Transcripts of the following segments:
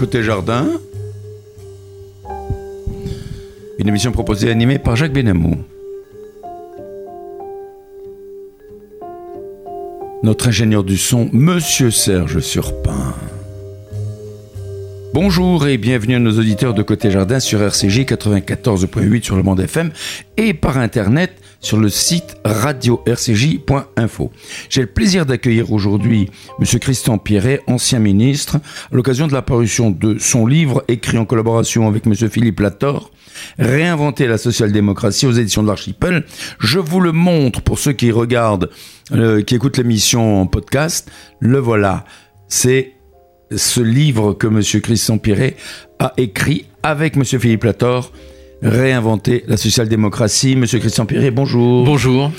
Côté Jardin. Une émission proposée et animée par Jacques Benamou. Notre ingénieur du son, Monsieur Serge Surpin. Bonjour et bienvenue à nos auditeurs de Côté Jardin sur RCJ 94.8 sur le monde FM et par internet sur le site radio-rcj.info. J'ai le plaisir d'accueillir aujourd'hui M. Christian Pierret, ancien ministre, à l'occasion de la parution de son livre écrit en collaboration avec M. Philippe Lator, Réinventer la social-démocratie aux éditions de l'Archipel. Je vous le montre pour ceux qui regardent, euh, qui écoutent l'émission en podcast. Le voilà. C'est ce livre que M. Christian Pierret a écrit avec M. Philippe Lator réinventer la social-démocratie. Monsieur Christian Pierret, bonjour. Bonjour.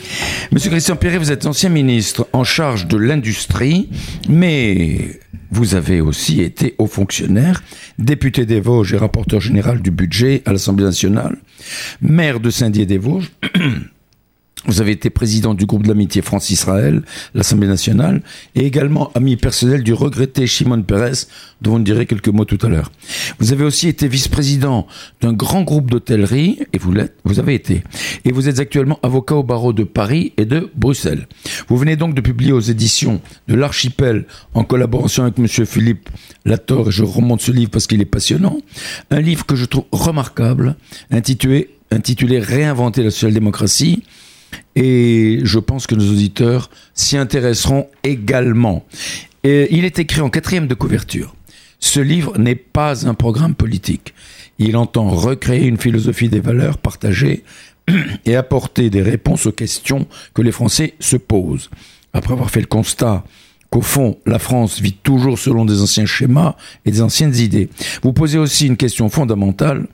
Monsieur Christian Pierret, vous êtes ancien ministre en charge de l'industrie, mais vous avez aussi été haut fonctionnaire, député des Vosges et rapporteur général du budget à l'Assemblée nationale, maire de Saint-Dié-des-Vosges. Vous avez été président du groupe de l'amitié France-Israël, l'Assemblée nationale, et également ami personnel du regretté Shimon Peres, dont nous direz quelques mots tout à l'heure. Vous avez aussi été vice-président d'un grand groupe d'hôtellerie, et vous l'êtes, vous avez été. Et vous êtes actuellement avocat au barreau de Paris et de Bruxelles. Vous venez donc de publier aux éditions de l'Archipel, en collaboration avec monsieur Philippe Lator, et je remonte ce livre parce qu'il est passionnant, un livre que je trouve remarquable, intitulé, intitulé Réinventer la social-démocratie, et je pense que nos auditeurs s'y intéresseront également. Il est écrit en quatrième de couverture. Ce livre n'est pas un programme politique. Il entend recréer une philosophie des valeurs partagées et apporter des réponses aux questions que les Français se posent. Après avoir fait le constat qu'au fond, la France vit toujours selon des anciens schémas et des anciennes idées, vous posez aussi une question fondamentale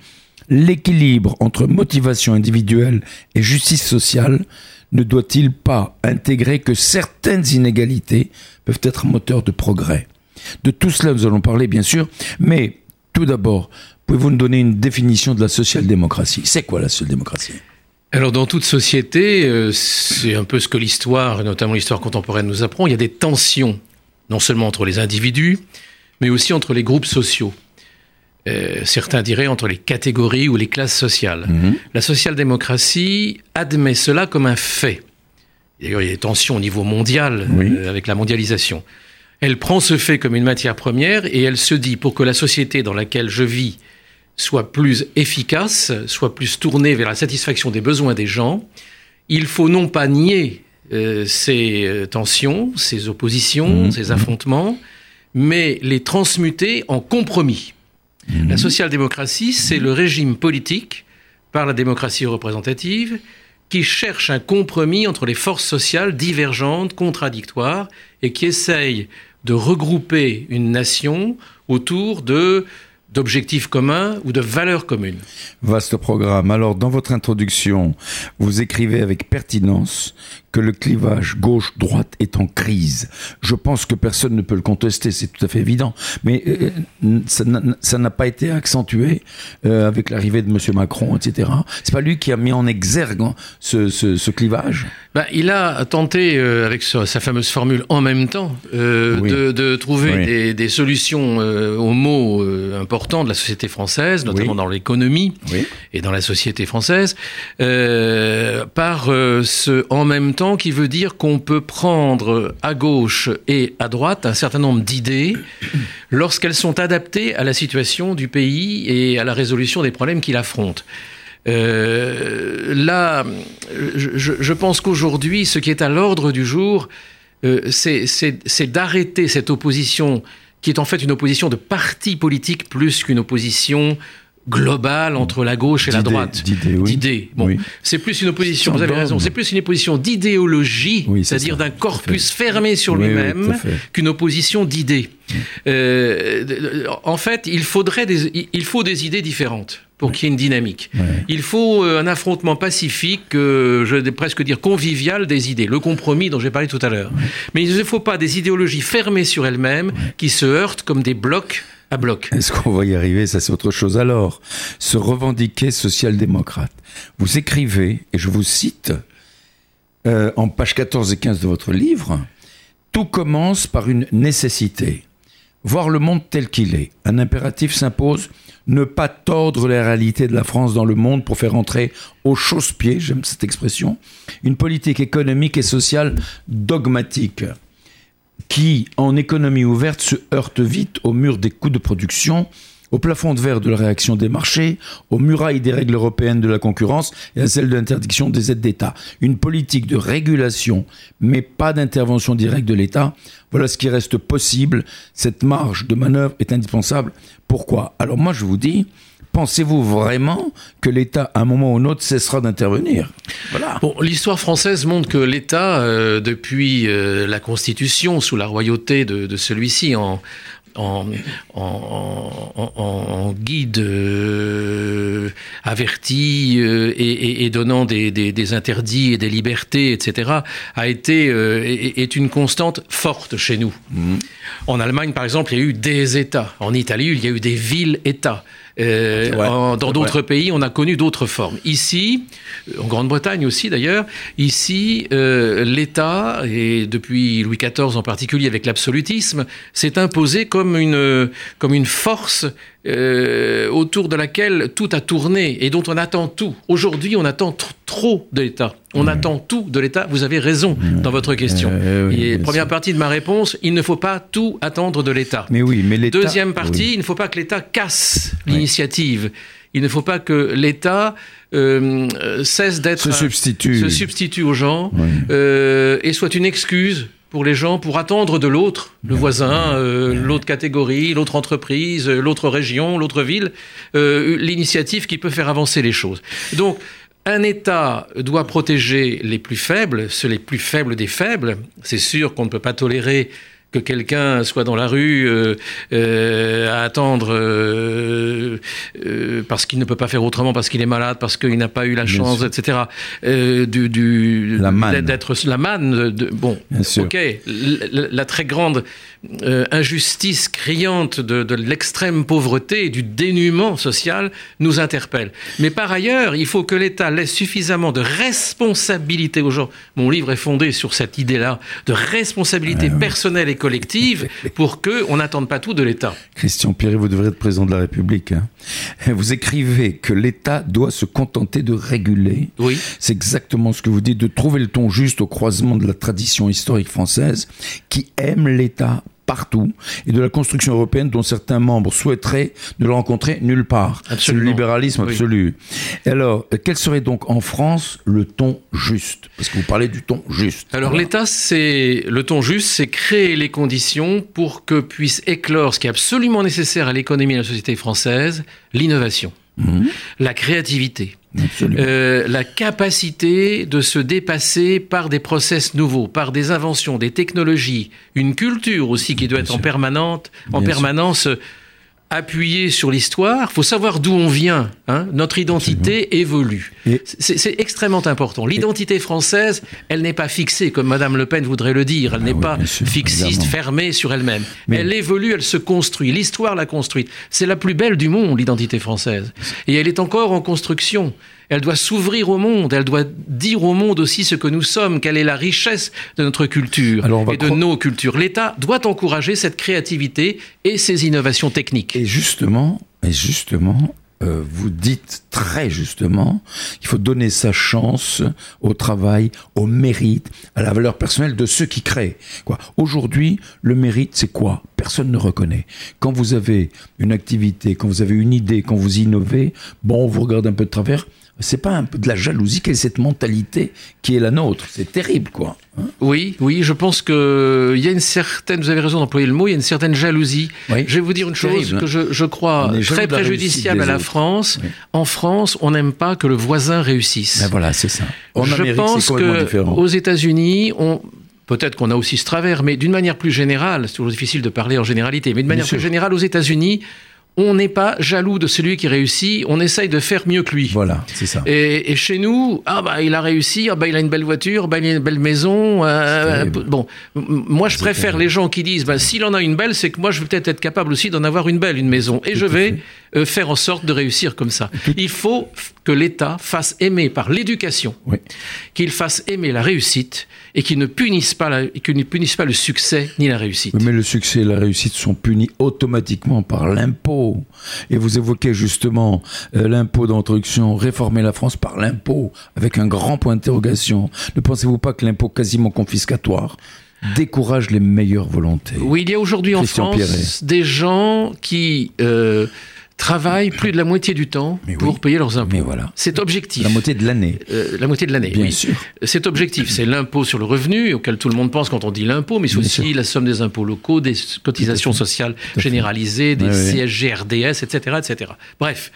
l'équilibre entre motivation individuelle et justice sociale ne doit-il pas intégrer que certaines inégalités peuvent être moteurs de progrès? De tout cela, nous allons parler, bien sûr, mais tout d'abord, pouvez-vous nous donner une définition de la social-démocratie? C'est quoi la social-démocratie? Alors dans toute société, euh, c'est un peu ce que l'histoire, notamment l'histoire contemporaine, nous apprend, il y a des tensions, non seulement entre les individus, mais aussi entre les groupes sociaux. Euh, certains diraient entre les catégories ou les classes sociales. Mhm. La social-démocratie admet cela comme un fait. D'ailleurs, il y a des tensions au niveau mondial euh, avec la mondialisation. Elle prend ce fait comme une matière première et elle se dit pour que la société dans laquelle je vis soit plus efficace, soit plus tournée vers la satisfaction des besoins des gens, il faut non pas nier euh, ces tensions, ces oppositions, mhm. ces affrontements, mais les transmuter en compromis. La mhm. social-démocratie, c'est le régime politique, par la démocratie représentative, qui cherche un compromis entre les forces sociales divergentes, contradictoires, et qui essaye de regrouper une nation autour de d'objectifs communs ou de valeurs communes. Vaste programme. Alors, dans votre introduction, vous écrivez avec pertinence que le clivage gauche-droite est en crise. Je pense que personne ne peut le contester, c'est tout à fait évident. Mais euh, ça n'a pas été accentué euh, avec l'arrivée de M. Macron, etc. C'est pas lui qui a mis en exergue hein, ce, clivage? Ben, Il a tenté, euh, avec sa, fameuse formule en même temps, de, trouver des, solutions aux mots importants de la société française, notamment dans l'économie et dans la société française, par ce en même temps qui veut dire qu'on peut prendre à gauche et à droite un certain nombre d'idées lorsqu'elles sont adaptées à la situation du pays et à la résolution des problèmes qu'il affronte. Euh, là, je, pense qu'aujourd'hui, ce qui est à l'ordre du jour, euh, c'est d'arrêter cette opposition qui est en fait une opposition de partis politiques plus qu'une opposition globale entre la gauche et la droite. D'idées, Bon, c'est plus une opposition, vous avez raison, c'est plus une opposition d'idéologie, c'est-à-dire d'un corpus fermé sur lui-même, qu'une opposition d'idées. Euh, en fait, il faudrait des, il faut des idées différentes pour qu'il y ait une dynamique. Il faut euh, un affrontement pacifique, euh, je vais presque dire convivial des idées, le compromis dont j'ai parlé tout à l'heure. Mais il ne faut pas des idéologies fermées sur elles-mêmes qui se heurtent comme des blocs Est-ce qu'on va y arriver? Ça, c'est autre chose. Alors, se revendiquer social-démocrate. Vous écrivez, et je vous cite, euh, en page 14 et 15 de votre livre, Tout commence par une nécessité. Voir le monde tel qu'il est. Un impératif s'impose, ne pas tordre les réalités de la France dans le monde pour faire entrer au chausse-pied, j'aime cette expression, une politique économique et sociale dogmatique qui, en économie ouverte, se heurte vite au mur des coûts de production, au plafond de verre de la réaction des marchés, aux murailles des règles européennes de la concurrence et à celles de l'interdiction des aides d'État. Une politique de régulation, mais pas d'intervention directe de l'État, voilà ce qui reste possible. Cette marge de manœuvre est indispensable. Pourquoi? Alors moi je vous dis, pensez-vous vraiment que l'État, à un moment ou un autre, cessera d'intervenir? Voilà. Bon, l'histoire française montre que l'État, euh, depuis euh, la Constitution, sous la royauté de, de celui-ci, en, en, en, en, guide euh, averti euh, et, et, donnant des, des, des, interdits et des libertés, etc., a été euh, est, une constante forte chez nous. Mmh. En Allemagne, par exemple, il y a eu des États. En Italie, il y a eu des villes-États. Euh, dans d'autres pays, on a connu d'autres formes. Ici, en Grande-Bretagne aussi d'ailleurs, ici, euh, l'État, et depuis Louis XIV en particulier avec l'absolutisme, s'est imposé comme une, comme une force euh, autour de laquelle tout a tourné et dont on attend tout. Aujourd'hui, on attend trop de l'État. On attend tout de l'État. Vous avez raison dans votre question. Euh, et première partie de ma réponse, il ne faut pas tout attendre de l'État. Mais oui, mais l'État. Deuxième partie, il ne faut pas que l'État casse l'initiative. Il ne faut pas que l'État euh, cesse d'être se substitue, se substitue aux gens euh, et soit une excuse pour les gens pour attendre de l'autre, le voisin, euh, l'autre catégorie, l'autre entreprise, euh, l'autre région, l'autre ville, euh, l'initiative qui peut faire avancer les choses. Donc, un État doit protéger les plus faibles, ceux les plus faibles des faibles. C'est sûr qu'on ne peut pas tolérer que quelqu'un soit dans la rue euh, euh, à attendre euh, parce qu'il ne peut pas faire autrement, parce qu'il est malade, parce qu'il n'a pas eu la chance, etc. du, du d'être la manne. De, bon, ok, la, la, très grande injustice criante de, de l'extrême pauvreté et du dénuement social nous interpelle. Mais par ailleurs, il faut que l'État laisse suffisamment de responsabilité aux gens. Mon livre est fondé sur cette idée-là de responsabilité personnelle et collective pour qu'on n'attende pas tout de l'État. Christian Pierre, vous devrez être président de la République. Hein. Vous écrivez que l'État doit se contenter de réguler. Oui. C'est exactement ce que vous dites, de trouver le ton juste au croisement de la tradition historique française qui aime l'État partout et de la construction européenne dont certains membres souhaiteraient ne le rencontrer nulle part. C'est le libéralisme absolu. alors, quel serait donc en France le ton juste? Parce que vous parlez du ton juste. Alors l'État, c'est le ton juste, c'est créer les conditions pour que puisse éclore ce qui est absolument nécessaire à l'économie et à la société française, l'innovation, mmh. la créativité euh, la capacité de se dépasser par des process nouveaux, par des inventions, des technologies, une culture aussi qui doit être en permanente, en permanence appuyée sur l'histoire. Il faut savoir d'où on vient. Hein. Notre identité évolue. C'est extrêmement important. L'identité française, elle n'est pas fixée, comme Madame Le Pen voudrait le dire. Elle ah n'est pas fixiste, fermée sur elle-même. Elle évolue, elle se construit. L'histoire l'a construite. C'est la plus belle du monde, l'identité française. Et elle est encore en construction. Elle doit s'ouvrir au monde, elle doit dire au monde aussi ce que nous sommes, quelle est la richesse de notre culture et de nos cultures. L'État doit encourager cette créativité et ces innovations techniques. Et justement, et justement, euh, vous dites très justement qu'il faut donner sa chance au travail, au mérite, à la valeur personnelle de ceux qui créent. Quoi. Aujourd'hui, le mérite, c'est quoi? Personne ne reconnaît. Quand vous avez une activité, quand vous avez une idée, quand vous innovez, bon, on vous regarde un peu de travers, c'est pas un peu de la jalousie Quelle est cette mentalité qui est la nôtre C'est terrible, quoi. Hein oui, oui, je pense que il y a une certaine, vous avez raison d'employer le mot, il y a une certaine jalousie. je vais vous dire une chose que je, je crois très préjudiciable à la France. En France, on n'aime pas que le voisin réussisse. Ben voilà, c'est ça. En je Amérique, pense que aux États-Unis, on Peut-être qu'on a aussi ce travers, mais d'une manière plus générale, c'est toujours difficile de parler en généralité, mais d'une manière plus générale, aux États-Unis, on n'est pas jaloux de celui qui réussit, on essaye de faire mieux que lui. Voilà, c'est ça. Et, chez nous, ah bah il a réussi, ah bah il a une belle voiture, bah il a une belle maison. Euh, bon, moi je préfère les gens qui disent, bah, s'il en a une belle, c'est que moi je vais peut-être être capable aussi d'en avoir une belle, une maison, et je vais euh, faire en sorte de réussir comme ça. Il faut que l'État fasse aimer par l'éducation, qu'il fasse aimer la réussite et qu'il ne punisse pas, la, ne punisse pas le succès ni la réussite. Mais le succès et la réussite sont punis automatiquement par l'impôt. Et vous évoquez justement euh, l'impôt d'introduction, réformer la France par l'impôt, avec un grand point d'interrogation. Ne pensez-vous pas que l'impôt quasiment confiscatoire décourage les meilleures volontés? Oui, il y a aujourd'hui en France des gens qui... Euh, travaillent plus de la moitié du temps pour payer leurs impôts. voilà. C'est objectif. La moitié de l'année. Euh, la moitié de l'année, Bien sûr. C'est objectif. C'est l'impôt sur le revenu, auquel tout le monde pense quand on dit l'impôt, mais c'est aussi la somme des impôts locaux, des cotisations sociales généralisées, des CSG, RDS, etc., etc. Bref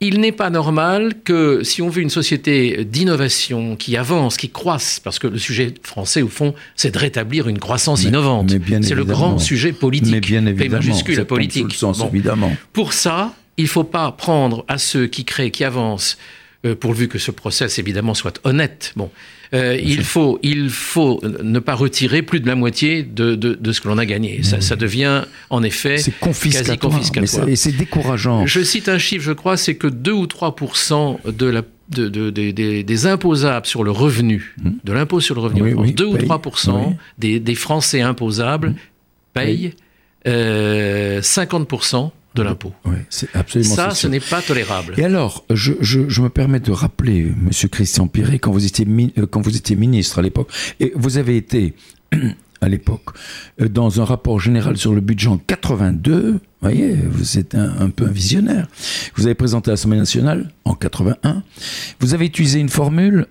il n'est pas normal que si on veut une société d'innovation qui avance, qui croisse, parce que le sujet français au fond, c'est de rétablir une croissance innovante. C'est le grand sujet politique. Mais bien évidemment. majuscule politique. sens, évidemment. Pour ça, il ne faut pas prendre à ceux qui créent, qui avancent, euh, pourvu que ce process évidemment soit honnête. Bon, euh, il, faut, il faut ne pas retirer plus de la moitié de, de, ce que l'on a gagné. Ça, ça, devient en effet quasi confiscatoire. Et c'est décourageant. Je cite un chiffre, je crois, c'est que 2 ou 3 de la de, de, des imposables sur le revenu, hmm. de l'impôt sur le revenu 2 ou 3% des, des, Français imposables payent euh, 50 de l'impôt. c'est absolument ça. ce n'est pas tolérable. Et alors, je, je, me permets de rappeler, Monsieur Christian Piré, quand vous étiez euh, quand vous étiez ministre à l'époque, et vous avez été à l'époque euh, dans un rapport général sur le budget en 82. Vous voyez, vous êtes un, un peu un visionnaire. Vous avez présenté à l'Assemblée nationale en 81. Vous avez utilisé une formule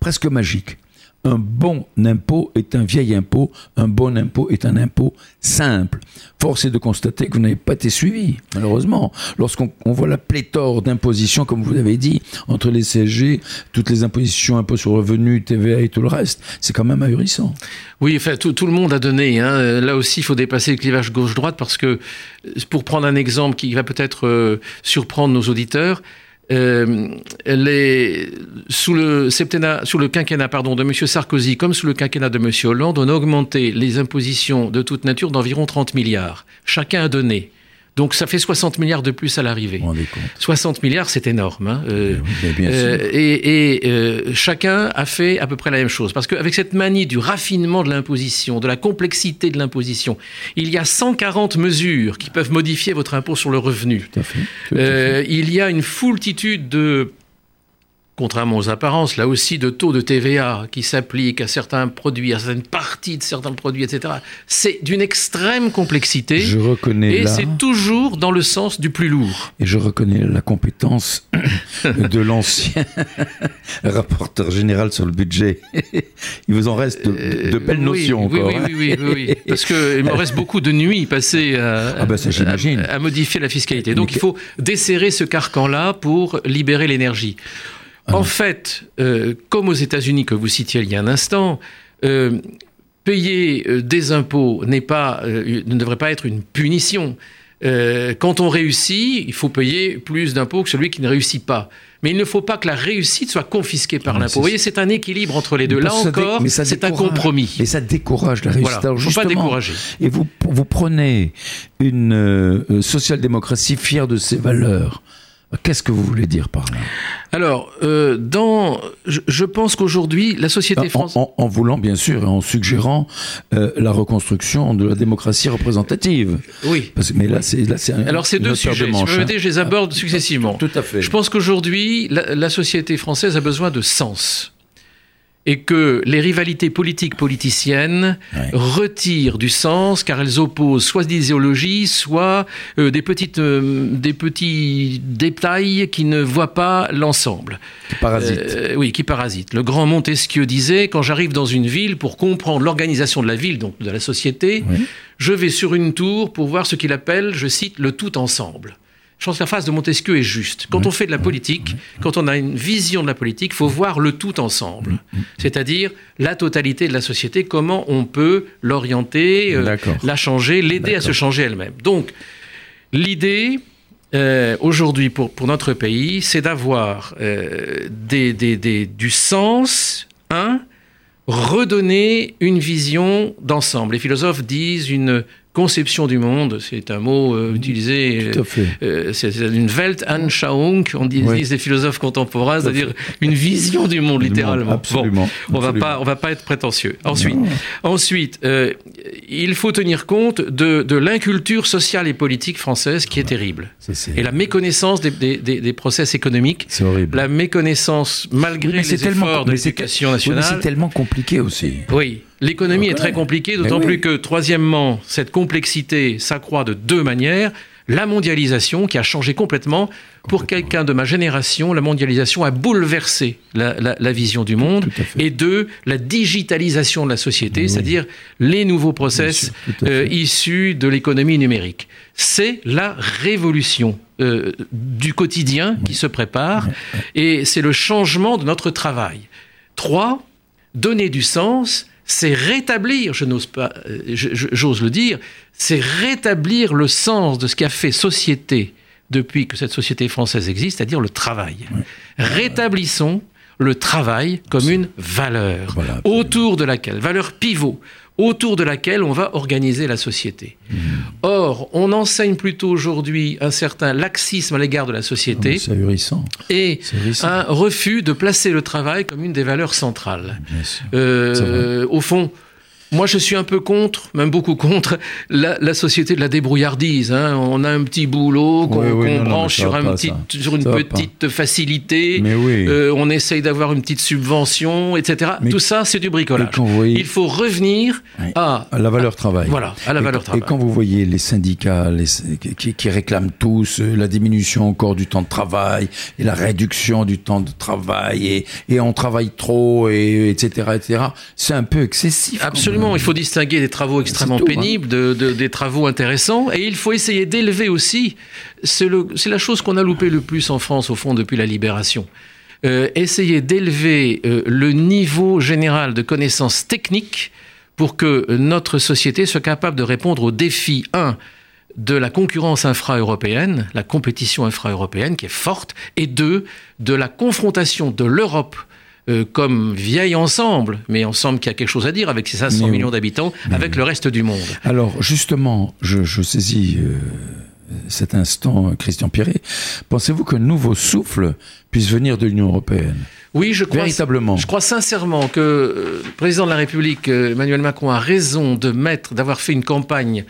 presque magique. Un bon impôt est un vieil impôt, un bon impôt est un impôt simple. Force est de constater que vous n'avez pas été suivi, malheureusement. Lorsqu'on voit la pléthore d'impositions, comme vous l'avez dit, entre les CSG, toutes les impositions, impôts sur le revenu, TVA et tout le reste, c'est quand même ahurissant. Oui, enfin, tout, tout le monde a donné. Hein. Là aussi, il faut dépasser le clivage gauche-droite parce que, pour prendre un exemple qui va peut-être euh, surprendre nos auditeurs, les, sous, le quinquennat de M. Sarkozy comme sous le quinquennat de M. Hollande, on a augmenté les impositions de toute nature d'environ 30 milliards. Chacun a donné. Donc ça fait 60 milliards de plus à l'arrivée. 60 milliards, c'est énorme. Hein. Euh, euh, et, euh, chacun a fait à peu près la même chose. Parce qu'avec cette manie du raffinement de l'imposition, de la complexité de l'imposition, il y a 140 mesures qui peuvent modifier votre impôt sur le revenu. il y a une foultitude de contrairement aux apparences, là aussi de taux de TVA qui s'appliquent à certains produits, à certaines parties de certains produits, etc. C'est d'une extrême complexité. Je reconnais Et c'est toujours dans le sens du plus lourd. Et je reconnais la compétence de l'ancien rapporteur général sur le budget. Il vous en reste de, belles notions oui, encore. Oui, oui, oui, oui, Parce qu'il me reste beaucoup de nuits passées à, ah ben à modifier la fiscalité. Donc il faut desserrer ce carcan-là pour libérer l'énergie. Ah en fait, euh, comme aux États-Unis que vous citiez il y a un instant, euh, payer euh, des impôts n'est pas, ne devrait pas être une punition. quand on réussit, il faut payer plus d'impôts que celui qui ne réussit pas. Mais il ne faut pas que la réussite soit confisquée par l'impôt. Vous voyez, c'est un équilibre entre les deux. Là encore, c'est un compromis. Mais ça décourage la réussite. Il ne faut pas décourager. Et vous, vous prenez une social-démocratie fière de ses valeurs. Qu'est-ce que vous voulez dire par là? Alors, euh, dans, je, pense qu'aujourd'hui, la société française... En, voulant, bien sûr, et en suggérant euh, la reconstruction de la démocratie représentative. Oui. Parce, mais là, c'est... Alors, c'est deux sujets. De manche, je les aborde successivement. Tout à fait. Je pense qu'aujourd'hui, la, société française a besoin de sens. Et que les rivalités politiques politiciennes Ouais. retirent du sens car elles opposent soit des idéologies, soit euh, des, petites, euh, des petits détails qui ne voient pas l'ensemble. Parasite. Euh, oui, qui parasite. Le grand Montesquieu disait quand j'arrive dans une ville pour comprendre l'organisation de la ville, donc de la société, je vais sur une tour pour voir ce qu'il appelle, je cite, le tout ensemble. Je pense que la phrase de Montesquieu est juste. Quand on fait de la politique, quand on a une vision de la politique, il faut voir le tout ensemble. C'est-à-dire la totalité de la société, comment on peut l'orienter, euh, la changer, l'aider à se changer elle-même. Donc, l'idée, euh, aujourd'hui pour, pour notre pays, c'est d'avoir euh, des, des- des- du sens, un, redonner une vision d'ensemble. Les philosophes disent une conception du monde, c'est un mot euh, utilisé. Tout à fait. euh, c'est c'est une Weltanschauung, on dit, Oui. les philosophes contemporains, c'est-à-dire une vision du monde, littéralement. Absolument. Bon, on va absolument. pas, on va pas être prétentieux. Ensuite, Non. ensuite, euh, il faut tenir compte de, de l'inculture sociale et politique française qui est terrible, Ça, et la méconnaissance des, des, des, des process économiques, C'est horrible. la méconnaissance malgré Oui, les efforts de l'éducation Oui, nationale. c'est tellement compliqué aussi. Oui, l'économie est très compliquée, d'autant plus que, troisièmement, cette complexité s'accroît de deux manières. La mondialisation qui a changé complètement. Pour quelqu'un de ma génération, la mondialisation a bouleversé la, la- la vision du monde. Et deux, la digitalisation de la société, Oui. c'est-à-dire les nouveaux process sûr, euh, issus de l'économie numérique. C'est la révolution euh, du quotidien qui se prépare et c'est le changement de notre travail. Trois, donner du sens, c'est rétablir, je n'ose pas, euh, j'ose le dire, c'est rétablir le sens de ce qui a fait société depuis que cette société française existe, c'est-à-dire le travail. Rétablissons le travail comme une valeur Voilà, autour de laquelle, valeur pivot, autour de laquelle on va organiser la société. Mmh. Or, on enseigne plutôt aujourd'hui un certain laxisme à l'égard de la société C'est ahurissant. et un refus de placer le travail comme une des valeurs centrales. Bien sûr. Euh, au fond, moi je suis un peu contre, même beaucoup contre, la, la société de la débrouillardise. hein. On a un petit boulot qu'on Oui, oui, branche sur, va un pas, petit, ça. sur une Ça petite facilité. Mais oui. Euh, on essaye d'avoir une petite subvention, etc. Mais- Tout ça, c'est du bricolage. Voyez- Il faut revenir à, À la valeur travail. voilà, à la Et- valeur travail. Et quand vous voyez les syndicats les- qui, qui réclament tous la diminution encore du temps de travail et la réduction du temps de travail et, et on travaille trop et etc etc, c'est un peu excessif. quand Absolument, il faut distinguer des travaux extrêmement hein. pénibles de, de- des travaux intéressants, et il faut essayer d'élever aussi, c'est la chose qu'on a loupé le plus en France au fond depuis la libération, Euh, essayer d'élever euh, le niveau général de connaissances techniques pour que notre société soit capable de répondre aux défis, un, de la concurrence infra-européenne, la compétition infra-européenne qui est forte, et deux, de la confrontation de l'Europe euh, comme vieil ensemble, mais ensemble qui a quelque chose à dire avec ses 500 Mais oui. millions d'habitants, avec le reste du monde. Alors justement, je, je saisis euh, cet instant, euh, Christian Pierret. Pensez-vous qu'un nouveau souffle puisse venir de l'Union européenne? Oui, je crois, Véritablement. je crois sincèrement que euh, le président de la République, euh, Emmanuel Macron, a raison de mettre, d'avoir fait une campagne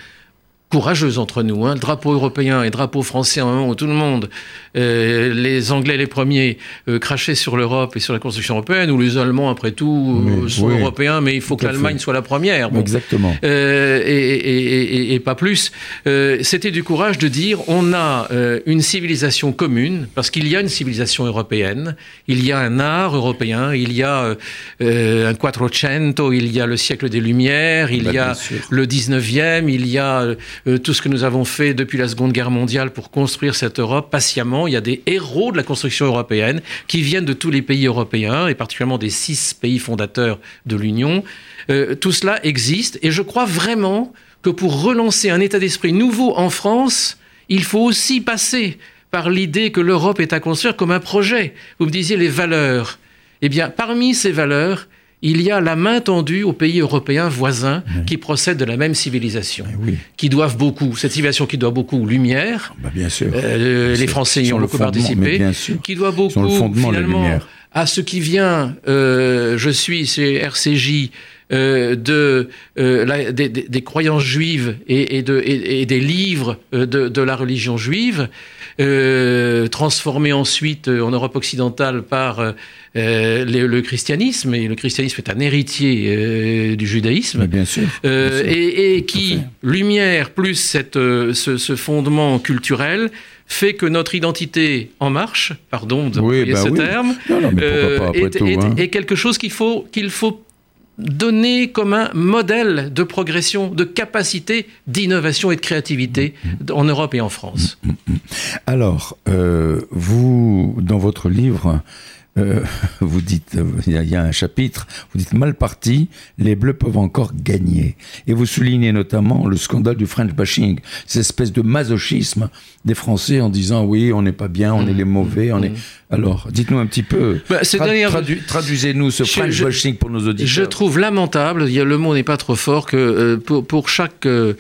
courageuse entre nous, hein, le drapeau européen et le drapeau français à un moment où tout le monde, euh, les Anglais les premiers, euh, crachaient sur l'Europe et sur la construction européenne, ou les Allemands après tout euh, sont oui, européens, mais il faut que l'Allemagne soit la première. Bon. Exactement. Euh, et, et- et- et pas plus. Euh, C'était du courage de dire on a euh, une civilisation commune, parce qu'il y a une civilisation européenne, il y a un art européen, il y a un Quattrocento, il y a le siècle des Lumières, il Bah, y a le 19e, il y a euh, tout ce que nous avons fait depuis la Seconde Guerre mondiale pour construire cette Europe patiemment. Il y a des héros de la construction européenne qui viennent de tous les pays européens, et particulièrement des six pays fondateurs de l'Union. Euh, tout cela existe, et je crois vraiment que pour relancer un état d'esprit nouveau en France, il faut aussi passer par l'idée que l'Europe est à construire comme un projet. Vous me disiez les valeurs. Eh bien, parmi ces valeurs, il y a la main tendue aux pays européens voisins qui procèdent de la même civilisation, Eh oui, qui doivent beaucoup, cette civilisation qui doit beaucoup aux Lumières, bah, bien sûr. euh, les Français y ont beaucoup participé, qui doit beaucoup finalement à ce qui vient, euh, je suis chez RCJ, euh, de, euh, la, des, des, croyances juives et, et, de, et, et des livres de, de, la religion juive, euh, transformés ensuite en Europe occidentale par euh, le, le, christianisme, et le christianisme est un héritier du judaïsme, bien sûr, bien sûr. et, et qui, lumière plus cette, ce, ce fondement culturel, fait que notre identité en marche, pardon de oui, bah ce oui. terme, non, non, euh, est, tout, est, hein. est, quelque chose qu'il faut, qu'il faut donner comme un modèle de progression, de capacité d'innovation et de créativité en Europe et en France. Alors, euh, vous, dans votre livre, euh, vous dites, il y, y, a un chapitre, vous dites mal parti, les Bleus peuvent encore gagner. Et vous soulignez notamment le scandale du French bashing, cette espèce de masochisme des Français en disant oui, on n'est pas bien, on mmh, est les mauvais, on mmh. est. Alors, dites-nous un petit peu. Bah, tradu traduisez-nous ce French pour nos auditeurs. Je trouve lamentable, il y a, le mot n'est pas trop fort, que euh, pour, pour, chaque euh,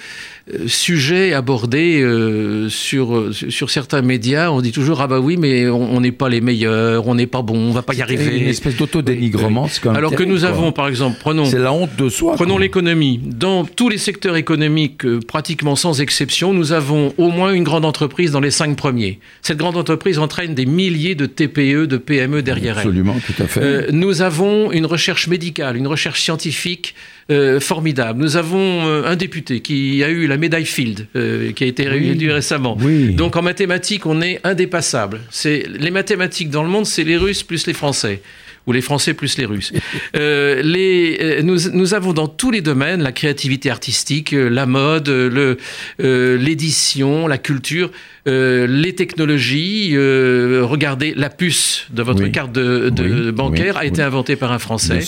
sujet abordé euh, sur, sur certains médias, on dit toujours ah bah oui, mais on n'est pas les meilleurs, on n'est pas bon, on va pas y arriver. Une espèce d'autodénigrement. Alors que nous quoi. avons, par exemple, prenons. C'est la honte de soi. Prenons l'économie. Dans tous les secteurs économiques, pratiquement sans exception, nous avons au moins une grande entreprise dans les cinq premiers. Cette grande entreprise entraîne des milliers de TPE, de PME derrière Absolument, elle. Absolument, tout à fait. Euh, nous avons une recherche médicale, une recherche scientifique euh, formidable. Nous avons euh, un député qui a eu la médaille Field, qui a été oui. réélu récemment. Oui. Donc en mathématiques, on est indépassable. C'est les mathématiques dans le monde, c'est les Russes plus les Français ou les Français plus les Russes. Euh, les, euh, nous, nous, avons dans tous les domaines la créativité artistique, euh, la mode, le, euh, l'édition, la culture, euh, les technologies. regardez, la puce de votre oui. carte de, de oui. bancaire oui. a été inventée par un Français.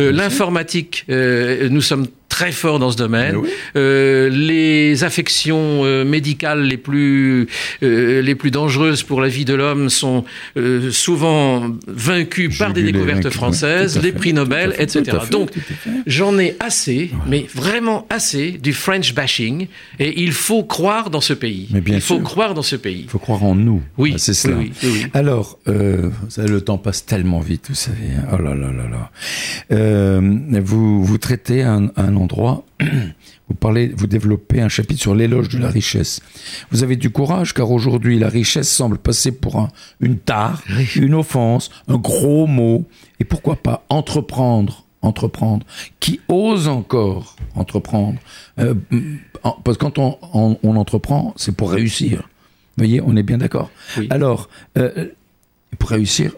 Euh, L'informatique, nous sommes très forts dans ce domaine. Oui. Euh, les affections euh, médicales les plus euh, les plus dangereuses pour la vie de l'homme sont souvent vaincues par des découvertes vaincu, françaises, les prix Nobel, fait, etc. Fait, Donc j'en ai assez, mais vraiment assez du French bashing, et il faut croire dans ce pays. Mais bien il faut sûr. croire dans ce pays. Il faut croire en nous. Oui, c'est cela. Oui, Alors, le temps passe tellement vite, vous savez. Oh là là là là. Vous vous traitez un, un vous parlez, vous développez un chapitre sur l'éloge de la richesse. Vous avez du courage car aujourd'hui la richesse semble passer pour un, une tare, une offense, un gros mot. Et pourquoi pas entreprendre, entreprendre? Qui ose encore entreprendre? Euh, Parce que quand on, on, on entreprend, c'est pour réussir. Vous voyez, on est bien d'accord. Oui. Alors, euh, pour réussir,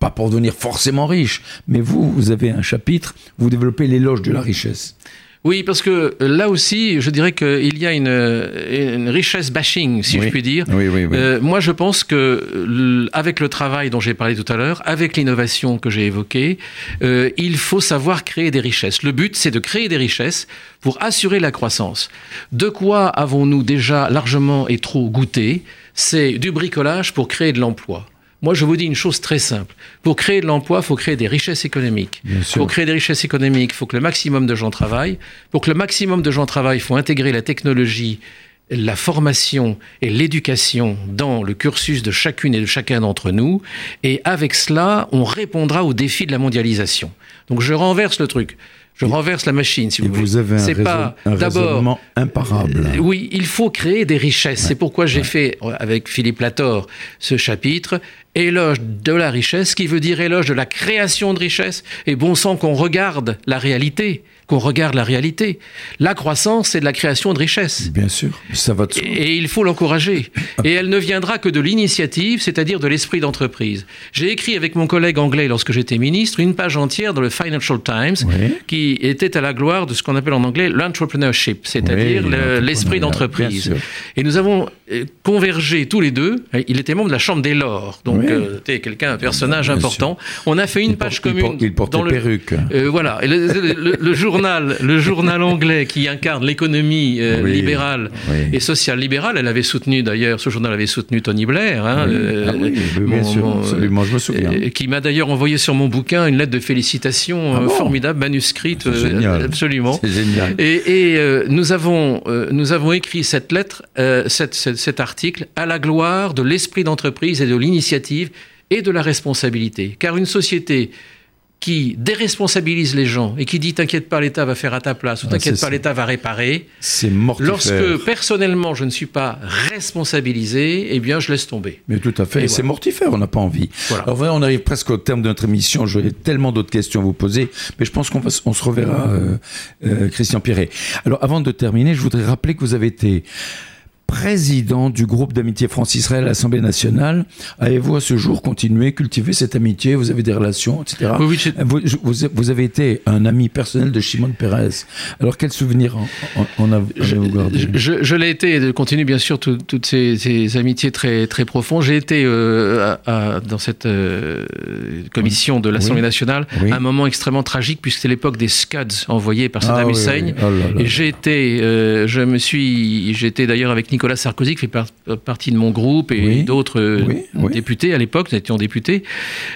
pas pour devenir forcément riche, mais vous, vous avez un chapitre, vous développez l'éloge de la richesse. Oui, parce que là aussi, je dirais qu'il y a une, une, richesse bashing, si oui. je puis dire. Oui, oui, euh, moi, je pense que avec le travail dont j'ai parlé tout à l'heure, avec l'innovation que j'ai évoquée, euh, il faut savoir créer des richesses. Le but, c'est de créer des richesses pour assurer la croissance. De quoi avons-nous déjà largement et trop goûté? C'est du bricolage pour créer de l'emploi. Moi, je vous dis une chose très simple. Pour créer de l'emploi, il faut créer des richesses économiques. Pour créer des richesses économiques, il faut que le maximum de gens travaillent. Pour que le maximum de gens travaillent, il faut intégrer la technologie, la formation et l'éducation dans le cursus de chacune et de chacun d'entre nous. Et avec cela, on répondra aux défis de la mondialisation. Donc, je renverse le truc. Je renverse la machine, si vous voulez. Vous avez un, raison, pas, un raisonnement imparable. Euh, oui, il faut créer des richesses. Ouais. C'est pourquoi j'ai fait, avec Philippe Lator, ce chapitre, éloge de la richesse, qui veut dire éloge de la création de richesse. Et bon sang qu'on regarde la réalité, qu'on regarde la réalité. La croissance, c'est de la création de richesse. Bien sûr, ça va de soi. Et, et il faut l'encourager. Et elle ne viendra que de l'initiative, c'est-à-dire de l'esprit d'entreprise. J'ai écrit avec mon collègue anglais, lorsque j'étais ministre, une page entière dans le Financial Times, oui. qui était à la gloire de ce qu'on appelle en anglais l'entrepreneurship, c'est-à-dire oui, l'esprit d'entreprise. Et nous avons euh, convergé tous les deux. Il était membre de la Chambre des Lords, donc oui. euh, quelqu'un, un personnage Bien important. Sûr. On a fait une il page commune. Il, portait dans le, perruque. Euh, voilà. Et le, le, le, journal, le journal anglais qui incarne l'économie euh, oui. libérale et sociale libérale, elle avait soutenu d'ailleurs, ce journal avait soutenu Tony Blair. Hein, ah bien mon, sûr, absolument, je me souviens. euh, qui m'a d'ailleurs envoyé sur mon bouquin une lettre de félicitations ah bon formidable, manuscrite, euh, génial. absolument. C'est génial. Et, et euh, nous avons nous avons écrit cette lettre, cette, cette, cet article à la gloire de l'esprit d'entreprise et de l'initiative et de la responsabilité. Car une société qui déresponsabilise les gens et qui dit t'inquiète pas, l'État va faire à ta place ou t'inquiète pas, l'État va réparer. C'est mortifère. Lorsque personnellement je ne suis pas responsabilisé, eh bien je laisse tomber. Mais tout à fait, Et c'est voilà. mortifère, on n'a pas envie. Voilà. Alors voilà, on arrive presque au terme de notre émission, j'aurais tellement d'autres questions à vous poser, mais je pense qu'on on se reverra, euh, euh, Christian Pierret. Alors avant de terminer, je voudrais rappeler que vous avez été président du groupe d'amitié France-Israël à l'Assemblée nationale. Avez-vous à ce jour continué, cultiver cette amitié? Vous avez des relations, etc. Oui, Vous, je- vous- vous avez été un ami personnel de Shimon Peres. Alors quel souvenir en, en, en avez- Je, avez-vous gardé? je- je l'ai été et je continue bien sûr tout- toutes ces, ces amitiés très, très profondes. J'ai été euh, à- à- dans cette euh, commission de l'Assemblée Oui. nationale un moment extrêmement tragique puisque c'était l'époque des Scuds envoyés par Saddam Ah Hussein. Oh j'ai été, euh, je me suis, j'étais d'ailleurs avec Nicolas Sarkozy qui fait par- partie de mon groupe et Oui. d'autres euh, Oui, oui. députés à l'époque, nous étions députés,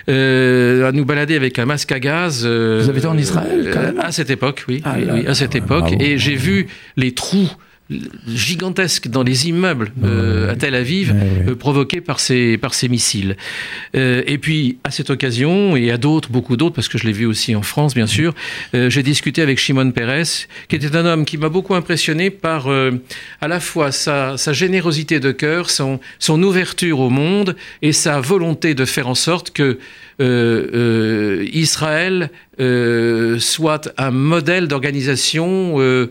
euh, à nous balader avec un masque à gaz. euh, Vous avez été en Israël, À cette époque, oui, Ah là, à cette époque. bravo. Et j'ai vu les trous gigantesques dans les immeubles euh, à Tel Aviv ouais. euh, provoqués par ces, par ces missiles. Euh, et puis, à cette occasion, et à d'autres, beaucoup d'autres, parce que je l'ai vu aussi en France, bien sûr, euh, j'ai discuté avec Shimon Peres, qui était un homme qui m'a beaucoup impressionné par euh, à la fois sa, sa générosité de cœur, son, son ouverture au monde et sa volonté de faire en sorte que euh, euh, Israël euh, soit un modèle d'organisation euh,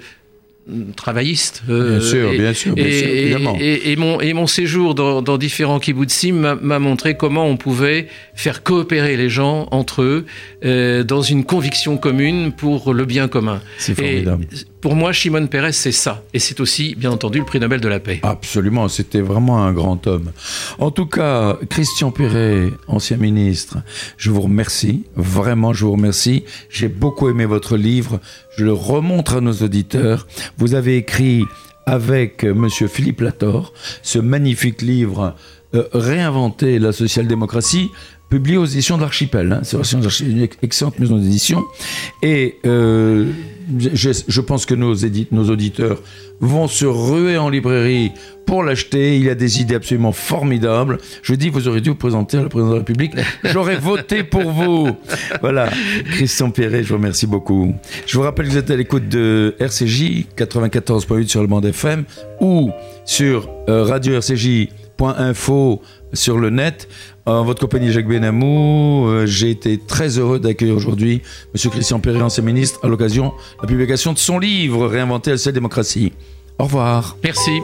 travailliste. euh, Bien sûr, et- bien sûr, bien et, sûr, évidemment. et- et mon, et mon séjour dans, dans différents kibbutzim m'a- montré comment on pouvait faire coopérer les gens entre eux euh, dans une conviction commune pour le bien commun. C'est formidable. Pour moi, Shimon Peres, c'est ça. Et c'est aussi, bien entendu, le prix Nobel de la paix. Absolument, c'était vraiment un grand homme. En tout cas, Christian Perret, ancien ministre, je vous remercie, vraiment je vous remercie. J'ai beaucoup aimé votre livre, je le remontre à nos auditeurs. Vous avez écrit avec monsieur Philippe Lator ce magnifique livre euh, Réinventer la social-démocratie publié aux éditions de l'Archipel. Hein. C'est une excellente maison d'édition. Et euh, je, pense que nos, auditeurs vont se ruer en librairie pour l'acheter. Il a des idées absolument formidables. Je dis, vous aurez dû vous présenter à la présidence de la République. J'aurais voté pour vous. Voilà. Christian Perret, je vous remercie beaucoup. Je vous rappelle que vous êtes à l'écoute de RCJ 94.8 sur le bande FM ou sur euh, radio-rcj.info sur le net. En votre compagnie, Jacques Benamou, euh, j'ai été très heureux d'accueillir aujourd'hui M. Christian Perret, ancien ministre, à l'occasion de la publication de son livre Réinventer la démocratie. Au revoir. Merci.